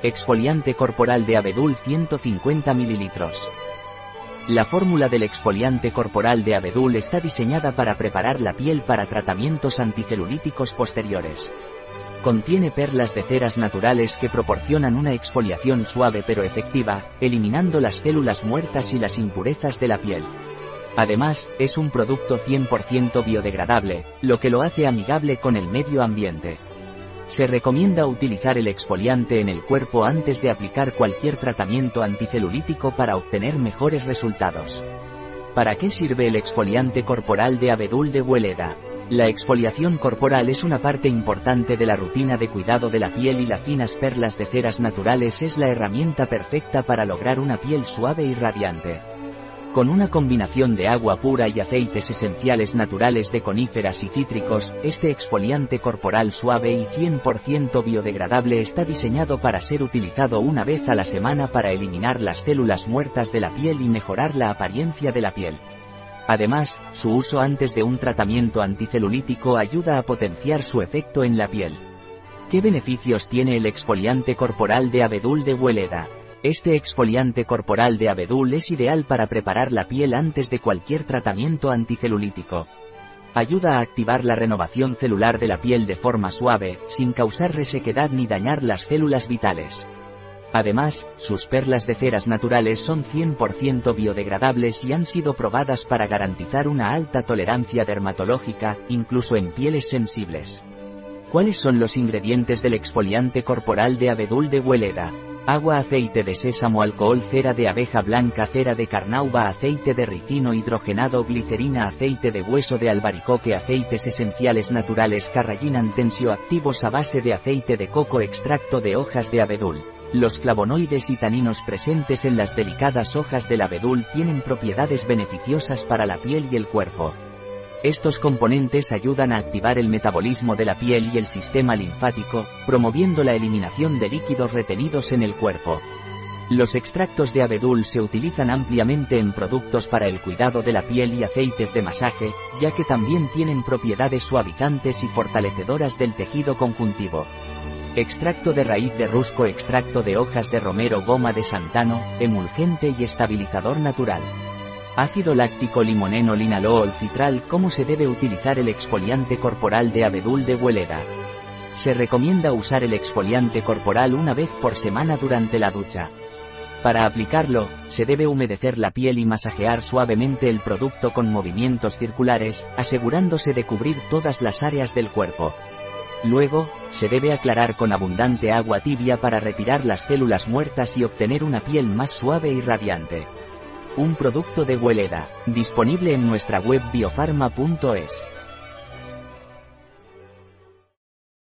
Exfoliante corporal de abedul 150 ml. La fórmula del exfoliante corporal de abedul está diseñada para preparar la piel para tratamientos anticelulíticos posteriores. Contiene perlas de ceras naturales que proporcionan una exfoliación suave pero efectiva, eliminando las células muertas y las impurezas de la piel. Además, es un producto 100% biodegradable, lo que lo hace amigable con el medio ambiente. Se recomienda utilizar el exfoliante en el cuerpo antes de aplicar cualquier tratamiento anticelulítico para obtener mejores resultados. ¿Para qué sirve el exfoliante corporal de abedul de Hueleda? La exfoliación corporal es una parte importante de la rutina de cuidado de la piel y las finas perlas de ceras naturales es la herramienta perfecta para lograr una piel suave y radiante. Con una combinación de agua pura y aceites esenciales naturales de coníferas y cítricos, este exfoliante corporal suave y 100% biodegradable está diseñado para ser utilizado una vez a la semana para eliminar las células muertas de la piel y mejorar la apariencia de la piel. Además, su uso antes de un tratamiento anticelulítico ayuda a potenciar su efecto en la piel. ¿Qué beneficios tiene el exfoliante corporal de abedul de Hueleda? Este exfoliante corporal de abedul es ideal para preparar la piel antes de cualquier tratamiento anticelulítico. Ayuda a activar la renovación celular de la piel de forma suave, sin causar resequedad ni dañar las células vitales. Además, sus perlas de ceras naturales son 100% biodegradables y han sido probadas para garantizar una alta tolerancia dermatológica, incluso en pieles sensibles. ¿Cuáles son los ingredientes del exfoliante corporal de abedul de Hueleda? Agua, aceite de sésamo, alcohol, cera de abeja blanca, cera de carnauba, aceite de ricino hidrogenado, glicerina, aceite de hueso de albaricoque, aceites esenciales naturales, carrallina, tensioactivos a base de aceite de coco, extracto de hojas de abedul. Los flavonoides y taninos presentes en las delicadas hojas del abedul tienen propiedades beneficiosas para la piel y el cuerpo. Estos componentes ayudan a activar el metabolismo de la piel y el sistema linfático, promoviendo la eliminación de líquidos retenidos en el cuerpo. Los extractos de abedul se utilizan ampliamente en productos para el cuidado de la piel y aceites de masaje, ya que también tienen propiedades suavizantes y fortalecedoras del tejido conjuntivo. Extracto de raíz de rusco, extracto de hojas de romero, goma de santano, emulgente y estabilizador natural. Ácido láctico limoneno linalool citral ¿Cómo se debe utilizar el exfoliante corporal de abedul de Hueleda? Se recomienda usar el exfoliante corporal una vez por semana durante la ducha. Para aplicarlo, se debe humedecer la piel y masajear suavemente el producto con movimientos circulares, asegurándose de cubrir todas las áreas del cuerpo. Luego, se debe aclarar con abundante agua tibia para retirar las células muertas y obtener una piel más suave y radiante. Un producto de Hueleda, disponible en nuestra web biofarma.es.